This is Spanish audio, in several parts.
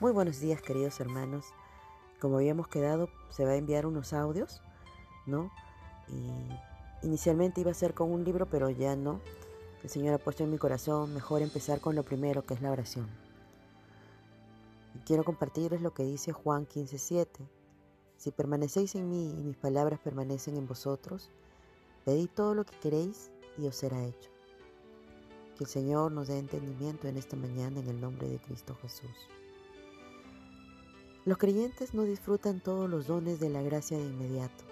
Muy buenos días, queridos hermanos. Como habíamos quedado, se va a enviar unos audios, ¿no? Y inicialmente iba a ser con un libro, pero ya no. El Señor ha puesto en mi corazón mejor empezar con lo primero, que es la oración. Y quiero compartirles lo que dice Juan 15:7. Si permanecéis en mí y mis palabras permanecen en vosotros, pedid todo lo que queréis y os será hecho. Que el Señor nos dé entendimiento en esta mañana en el nombre de Cristo Jesús. Los creyentes no disfrutan todos los dones de la gracia de inmediato.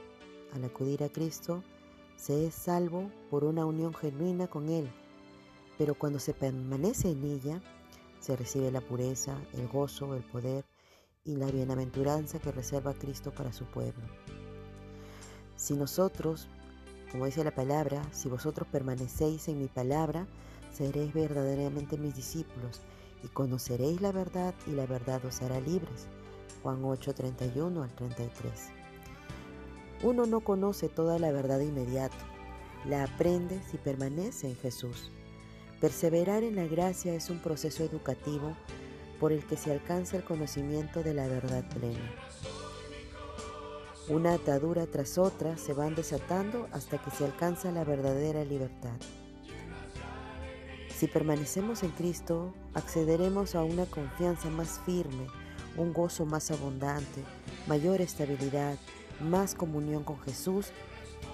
Al acudir a Cristo, se es salvo por una unión genuina con Él, pero cuando se permanece en ella, se recibe la pureza, el gozo, el poder y la bienaventuranza que reserva Cristo para su pueblo. Si nosotros, como dice la palabra, si vosotros permanecéis en mi palabra, seréis verdaderamente mis discípulos y conoceréis la verdad y la verdad os hará libres. Juan 8, 31 al 33. Uno no conoce toda la verdad de inmediato, la aprende si permanece en Jesús. Perseverar en la gracia es un proceso educativo por el que se alcanza el conocimiento de la verdad plena. Una atadura tras otra se van desatando hasta que se alcanza la verdadera libertad. Si permanecemos en Cristo, accederemos a una confianza más firme, un gozo más abundante, mayor estabilidad, más comunión con Jesús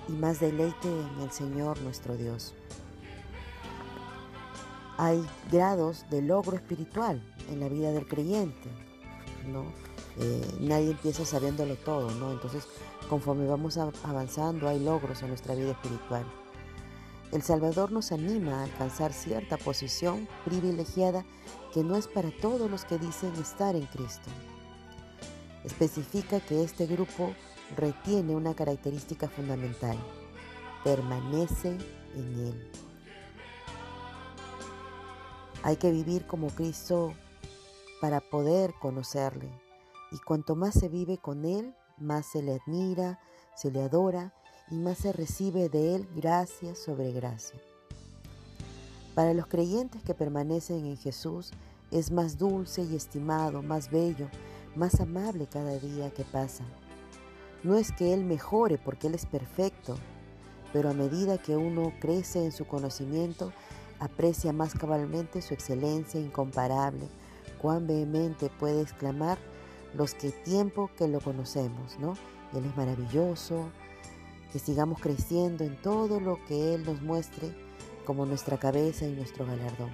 y más deleite en el Señor nuestro Dios. Hay grados de logro espiritual en la vida del creyente, ¿no? Eh, nadie empieza sabiéndolo todo, ¿no? Entonces, conforme vamos avanzando, hay logros en nuestra vida espiritual. El Salvador nos anima a alcanzar cierta posición privilegiada que no es para todos los que dicen estar en Cristo. Especifica que este grupo retiene una característica fundamental, permanece en Él. Hay que vivir como Cristo para poder conocerle, y cuanto más se vive con Él, más se le admira, se le adora y más se recibe de Él gracia sobre gracia. Para los creyentes que permanecen en Jesús es más dulce y estimado, más bello, más amable cada día que pasa. No es que Él mejore porque Él es perfecto, pero a medida que uno crece en su conocimiento, aprecia más cabalmente su excelencia incomparable, cuán vehemente puede exclamar los que tiempo que lo conocemos, ¿no? Él es maravilloso, que sigamos creciendo en todo lo que Él nos muestre como nuestra cabeza y nuestro galardón.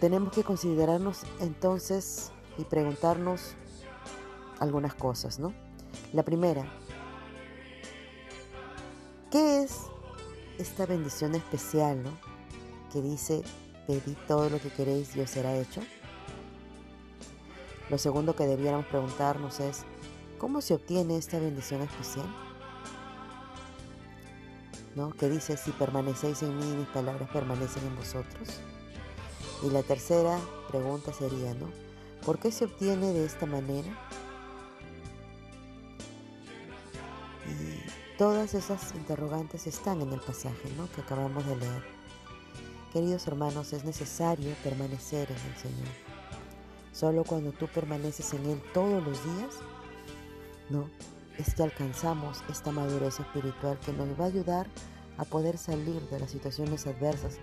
Tenemos que considerarnos entonces y preguntarnos algunas cosas, ¿no? La primera, ¿qué es esta bendición especial, ¿no? Que dice, pedid todo lo que queréis y os será hecho. Lo segundo que debiéramos preguntarnos es, ¿Cómo se obtiene esta bendición especial? ¿No? Que dice, si permanecéis en mí, mis palabras permanecen en vosotros. Y la tercera pregunta sería, ¿no? ¿Por qué se obtiene de esta manera? Y todas esas interrogantes están en el pasaje, ¿no? Que acabamos de leer. Queridos hermanos, es necesario permanecer en el Señor. Solo cuando tú permaneces en Él todos los días, no, es que alcanzamos esta madurez espiritual que nos va a ayudar a poder salir de las situaciones adversas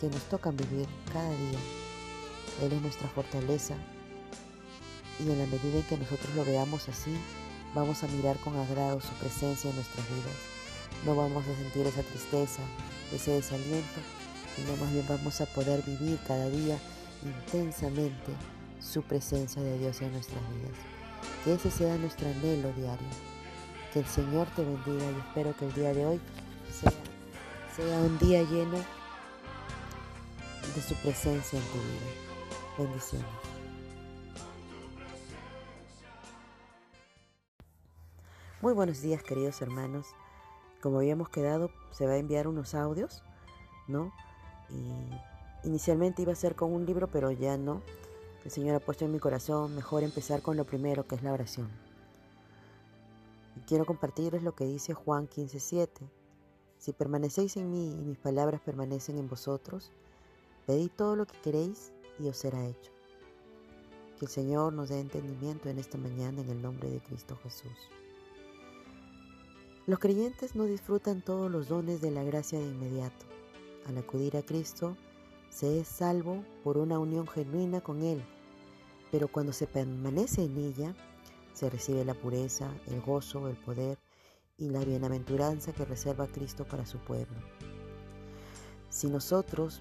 que nos tocan vivir cada día. Él es nuestra fortaleza y en la medida en que nosotros lo veamos así, vamos a mirar con agrado su presencia en nuestras vidas. No vamos a sentir esa tristeza, ese desaliento, sino más bien vamos a poder vivir cada día intensamente su presencia de Dios en nuestras vidas. Que ese sea nuestro anhelo diario. Que el Señor te bendiga y espero que el día de hoy sea, un día lleno de su presencia en tu vida. Bendiciones. Muy buenos días queridos hermanos. Como habíamos quedado, se va a enviar unos audios, ¿no? Y inicialmente iba a ser con un libro, pero ya no. El Señor ha puesto en mi corazón mejor empezar con lo primero, que es la oración. Y quiero compartirles lo que dice Juan 15:7. Si permanecéis en mí y mis palabras permanecen en vosotros, pedid todo lo que queréis y os será hecho. Que el Señor nos dé entendimiento en esta mañana en el nombre de Cristo Jesús. Los creyentes no disfrutan todos los dones de la gracia de inmediato. Al acudir a Cristo, se es salvo por una unión genuina con Él, pero cuando se permanece en ella, se recibe la pureza, el gozo, el poder y la bienaventuranza que reserva Cristo para su pueblo. Si nosotros,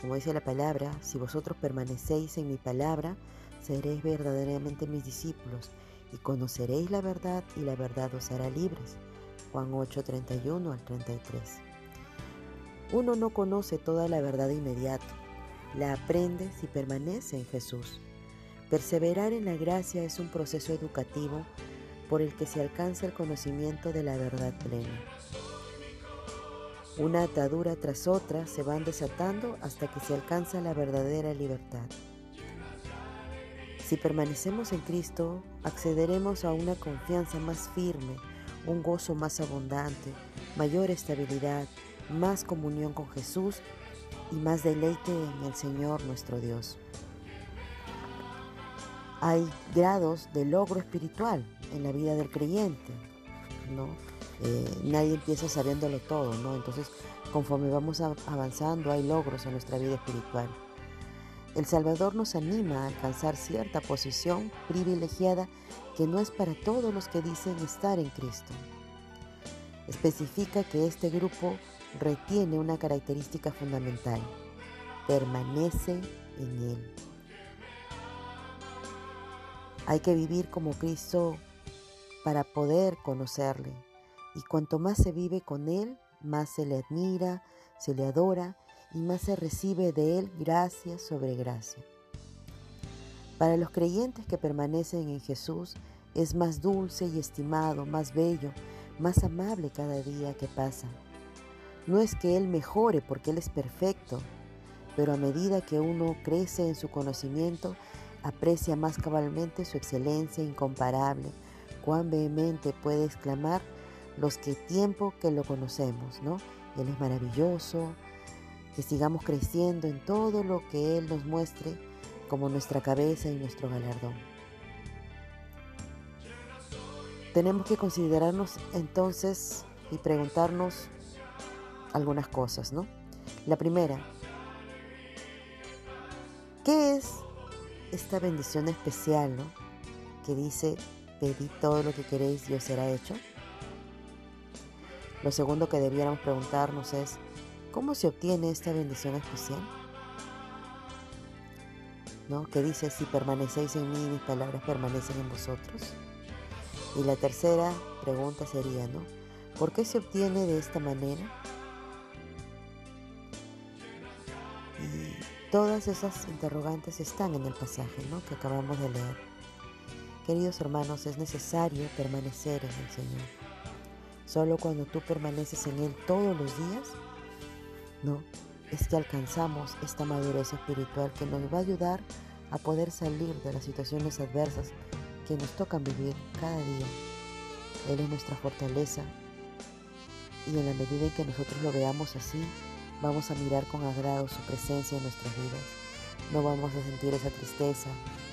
como dice la palabra, si vosotros permanecéis en mi palabra, seréis verdaderamente mis discípulos y conoceréis la verdad y la verdad os hará libres. Juan 8, 31 al 33. Uno no conoce toda la verdad de inmediato, la aprende si permanece en Jesús. Perseverar en la gracia es un proceso educativo por el que se alcanza el conocimiento de la verdad plena. Una atadura tras otra se van desatando hasta que se alcanza la verdadera libertad. Si permanecemos en Cristo, accederemos a una confianza más firme, un gozo más abundante, mayor estabilidad, más comunión con Jesús y más deleite en el Señor nuestro Dios. Hay grados de logro espiritual en la vida del creyente, ¿no? Eh, nadie empieza sabiéndolo todo, ¿no? Entonces, conforme vamos avanzando, hay logros en nuestra vida espiritual. El Salvador nos anima a alcanzar cierta posición privilegiada que no es para todos los que dicen estar en Cristo. Especifica que este grupo retiene una característica fundamental, permanece en Él. Hay que vivir como Cristo para poder conocerle, y cuanto más se vive con Él, más se le admira, se le adora y más se recibe de Él gracia sobre gracia. Para los creyentes que permanecen en Jesús, es más dulce y estimado, más bello, más amable cada día que pasa. No es que Él mejore porque Él es perfecto, pero a medida que uno crece en su conocimiento, aprecia más cabalmente su excelencia incomparable, cuán vehemente puede exclamar los que tiempo que lo conocemos, ¿no? Él es maravilloso, que sigamos creciendo en todo lo que Él nos muestre como nuestra cabeza y nuestro galardón. Tenemos que considerarnos entonces y preguntarnos algunas cosas, ¿no? La primera, ¿qué es esta bendición especial, ¿no? Que dice, pedid todo lo que queréis y os será hecho. Lo segundo que debiéramos preguntarnos es, ¿cómo se obtiene esta bendición especial? ¿No? Que dice, si permanecéis en mí mis palabras permanecen en vosotros. Y la tercera pregunta sería, ¿no? ¿Por qué se obtiene de esta manera? Todas esas interrogantes están en el pasaje ¿no? que acabamos de leer. Queridos hermanos, es necesario permanecer en el Señor. Solo cuando tú permaneces en Él todos los días, no, es que alcanzamos esta madurez espiritual que nos va a ayudar a poder salir de las situaciones adversas que nos tocan vivir cada día. Él es nuestra fortaleza y en la medida en que nosotros lo veamos así, vamos a mirar con agrado su presencia en nuestras vidas. No vamos a sentir esa tristeza,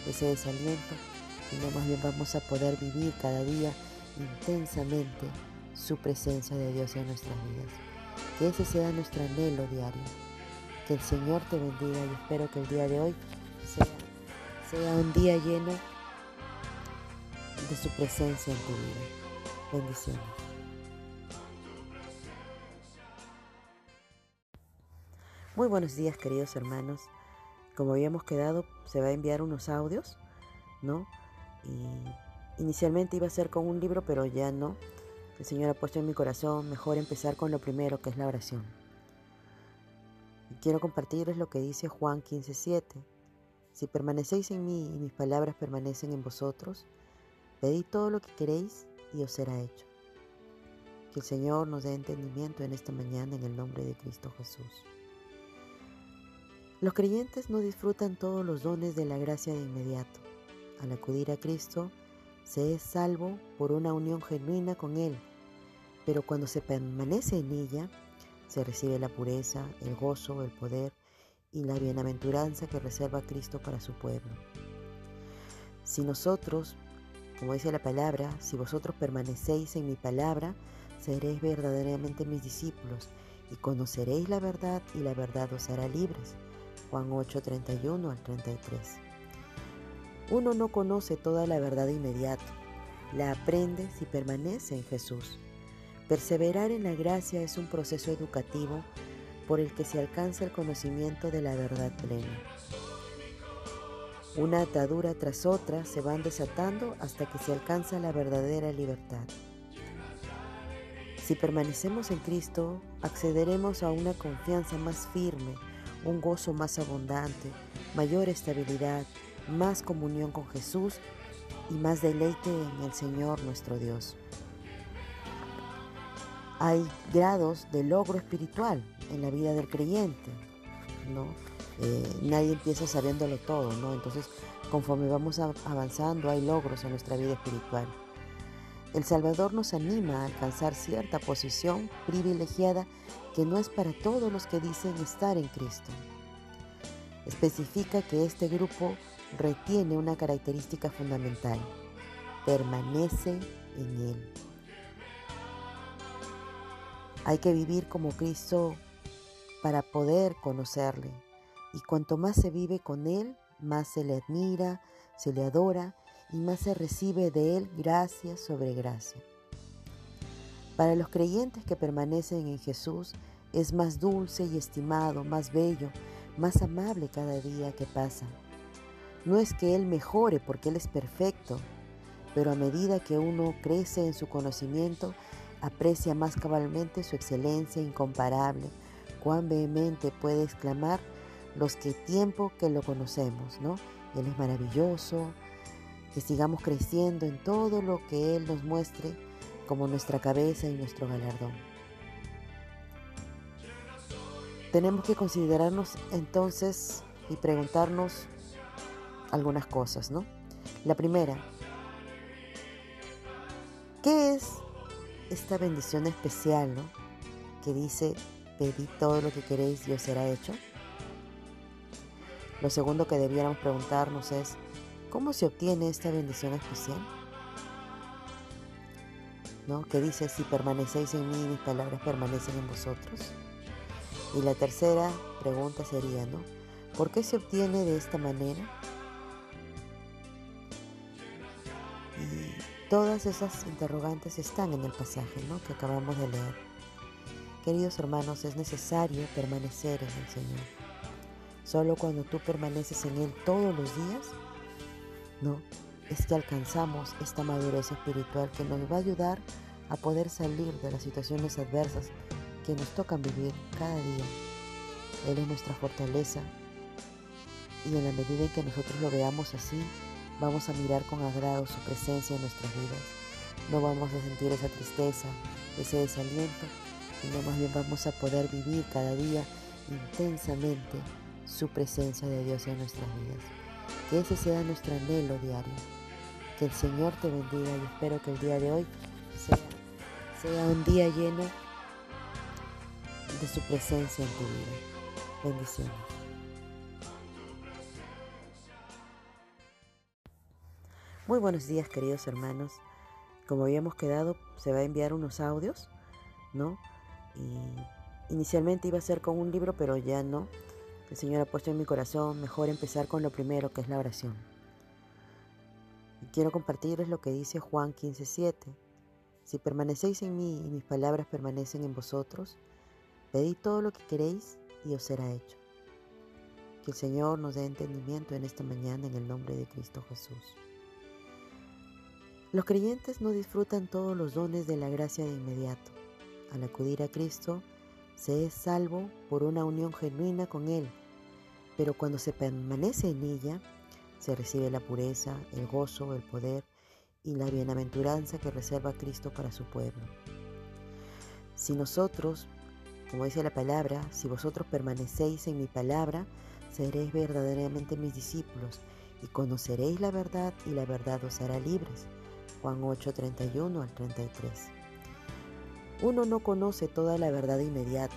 ese desaliento, sino más bien vamos a poder vivir cada día intensamente su presencia de Dios en nuestras vidas. Que ese sea nuestro anhelo diario. Que el Señor te bendiga y espero que el día de hoy sea, un día lleno de su presencia en tu vida. Bendiciones. Muy buenos días queridos hermanos. Como habíamos quedado, se va a enviar unos audios, ¿no? Y inicialmente iba a ser con un libro, pero ya no. El Señor ha puesto en mi corazón mejor empezar con lo primero, que es la oración. Y quiero compartirles lo que dice Juan 15:7. Si permanecéis en mí y mis palabras permanecen en vosotros, pedid todo lo que queréis y os será hecho. Que el Señor nos dé entendimiento en esta mañana en el nombre de Cristo Jesús. Los creyentes no disfrutan todos los dones de la gracia de inmediato. Al acudir a Cristo, se es salvo por una unión genuina con Él, pero cuando se permanece en ella, se recibe la pureza, el gozo, el poder y la bienaventuranza que reserva Cristo para su pueblo. Si nosotros, como dice la palabra, si vosotros permanecéis en mi palabra, seréis verdaderamente mis discípulos y conoceréis la verdad y la verdad os hará libres. Juan 8, 31 al 33. Uno no conoce toda la verdad de inmediato, la aprende si permanece en Jesús. Perseverar en la gracia es un proceso educativo por el que se alcanza el conocimiento de la verdad plena. Una atadura tras otra se van desatando hasta que se alcanza la verdadera libertad. Si permanecemos en Cristo, accederemos a una confianza más firme, un gozo más abundante, mayor estabilidad, más comunión con Jesús y más deleite en el Señor nuestro Dios. Hay grados de logro espiritual en la vida del creyente, ¿no? Eh, nadie empieza sabiéndolo todo, ¿no? Entonces, conforme vamos avanzando, hay logros en nuestra vida espiritual. El Salvador nos anima a alcanzar cierta posición privilegiada que no es para todos los que dicen estar en Cristo. Especifica que este grupo retiene una característica fundamental, permanece en Él. Hay que vivir como Cristo para poder conocerle, y cuanto más se vive con Él, más se le admira, se le adora y más se recibe de Él gracia sobre gracia. Para los creyentes que permanecen en Jesús, es más dulce y estimado, más bello, más amable cada día que pasa. No es que Él mejore porque Él es perfecto, pero a medida que uno crece en su conocimiento, aprecia más cabalmente su excelencia incomparable, cuán vehemente puede exclamar los que tiempo que lo conocemos, ¿no? Él es maravilloso, que sigamos creciendo en todo lo que Él nos muestre como nuestra cabeza y nuestro galardón. Tenemos que considerarnos entonces y preguntarnos algunas cosas, ¿no? La primera, ¿qué es esta bendición especial, ¿no? Que dice, pedid todo lo que queréis y os será hecho. Lo segundo que debiéramos preguntarnos es, ¿cómo se obtiene esta bendición especial? ¿No? Que dice, si permanecéis en mí, mis palabras permanecen en vosotros. Y la tercera pregunta sería, ¿no? ¿Por qué se obtiene de esta manera? Y todas esas interrogantes están en el pasaje, ¿no? Que acabamos de leer. Queridos hermanos, es necesario permanecer en el Señor. Solo cuando tú permaneces en Él todos los días, no, es que alcanzamos esta madurez espiritual que nos va a ayudar a poder salir de las situaciones adversas que nos tocan vivir cada día. Él es nuestra fortaleza y en la medida en que nosotros lo veamos así, vamos a mirar con agrado su presencia en nuestras vidas. No vamos a sentir esa tristeza, ese desaliento, sino más bien vamos a poder vivir cada día intensamente su presencia de Dios en nuestras vidas. Que ese sea nuestro anhelo diario. Que el Señor te bendiga y espero que el día de hoy sea, un día lleno de su presencia en tu vida. Bendiciones. Muy buenos días queridos hermanos. Como habíamos quedado, se va a enviar unos audios, ¿no? Y inicialmente iba a ser con un libro, pero ya no. El Señor ha puesto en mi corazón mejor empezar con lo primero, que es la oración. Y quiero compartirles lo que dice Juan 15:7. Si permanecéis en mí y mis palabras permanecen en vosotros, pedid todo lo que queréis y os será hecho. Que el Señor nos dé entendimiento en esta mañana en el nombre de Cristo Jesús. Los creyentes no disfrutan todos los dones de la gracia de inmediato. Al acudir a Cristo, se es salvo por una unión genuina con Él pero cuando se permanece en ella, se recibe la pureza, el gozo, el poder y la bienaventuranza que reserva Cristo para su pueblo. Si nosotros, como dice la palabra, si vosotros permanecéis en mi palabra, seréis verdaderamente mis discípulos y conoceréis la verdad y la verdad os hará libres. Juan 8, 31 al 33. Uno no conoce toda la verdad de inmediato,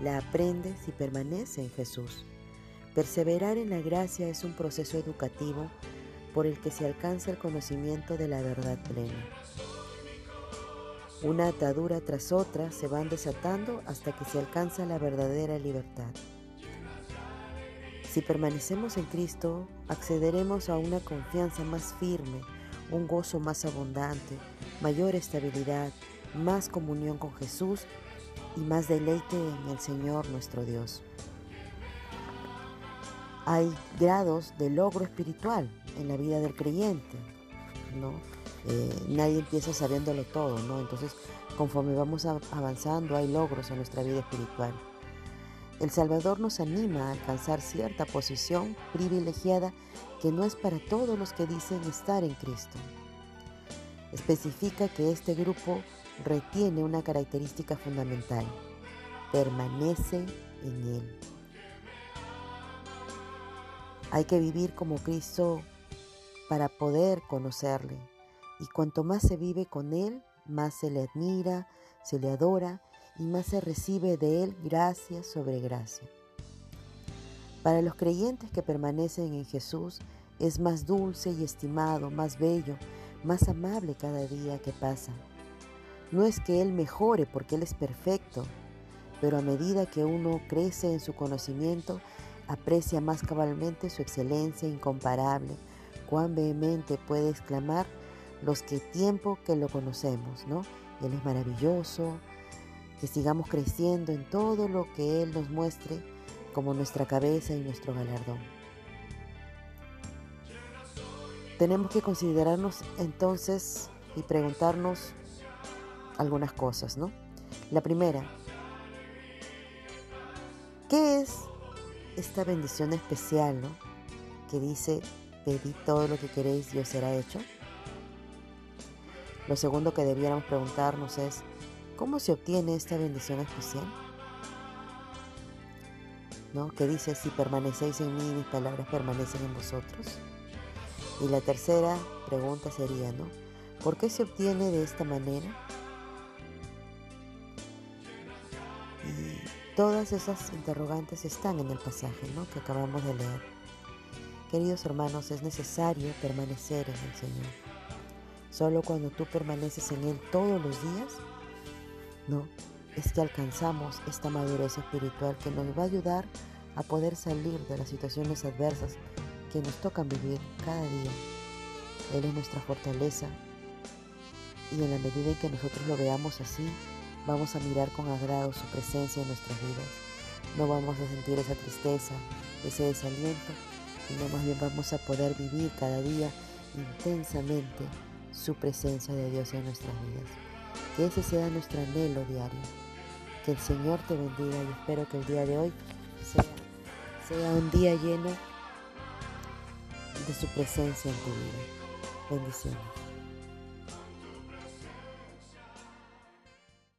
la aprende si permanece en Jesús. Perseverar en la gracia es un proceso educativo por el que se alcanza el conocimiento de la verdad plena. Una atadura tras otra se van desatando hasta que se alcanza la verdadera libertad. Si permanecemos en Cristo, accederemos a una confianza más firme, un gozo más abundante, mayor estabilidad, más comunión con Jesús y más deleite en el Señor nuestro Dios. Hay grados de logro espiritual en la vida del creyente, ¿no? Eh, nadie empieza sabiéndolo todo, ¿no? Entonces, conforme vamos avanzando, hay logros en nuestra vida espiritual. El Salvador nos anima a alcanzar cierta posición privilegiada que no es para todos los que dicen estar en Cristo. Especifica que este grupo retiene una característica fundamental, permanece en Él. Hay que vivir como Cristo para poder conocerle, y cuanto más se vive con Él, más se le admira, se le adora y más se recibe de Él gracia sobre gracia. Para los creyentes que permanecen en Jesús, es más dulce y estimado, más bello, más amable cada día que pasa. No es que Él mejore porque Él es perfecto, pero a medida que uno crece en su conocimiento, aprecia más cabalmente su excelencia incomparable. Cuán vehemente puede exclamar los que tiempo que lo conocemos, ¿no? Él es maravilloso, que sigamos creciendo en todo lo que Él nos muestre como nuestra cabeza y nuestro galardón. Tenemos que considerarnos entonces y preguntarnos algunas cosas, ¿no? La primera, ¿qué es esta bendición especial, ¿no? Que dice, pedid todo lo que queréis y os será hecho. Lo segundo que debiéramos preguntarnos es, ¿cómo se obtiene esta bendición especial? ¿No? Que dice, si permanecéis en mí, mis palabras permanecen en vosotros. Y la tercera pregunta sería, ¿no? ¿Por qué se obtiene de esta manera? Todas esas interrogantes están en el pasaje ¿no? que acabamos de leer. Queridos hermanos, es necesario permanecer en el Señor. Solo cuando tú permaneces en Él todos los días, no, es que alcanzamos esta madurez espiritual que nos va a ayudar a poder salir de las situaciones adversas que nos tocan vivir cada día. Él es nuestra fortaleza y en la medida en que nosotros lo veamos así, vamos a mirar con agrado su presencia en nuestras vidas. No vamos a sentir esa tristeza, ese desaliento, sino más bien vamos a poder vivir cada día intensamente su presencia de Dios en nuestras vidas. Que ese sea nuestro anhelo diario. Que el Señor te bendiga y espero que el día de hoy sea, un día lleno de su presencia en tu vida. Bendiciones.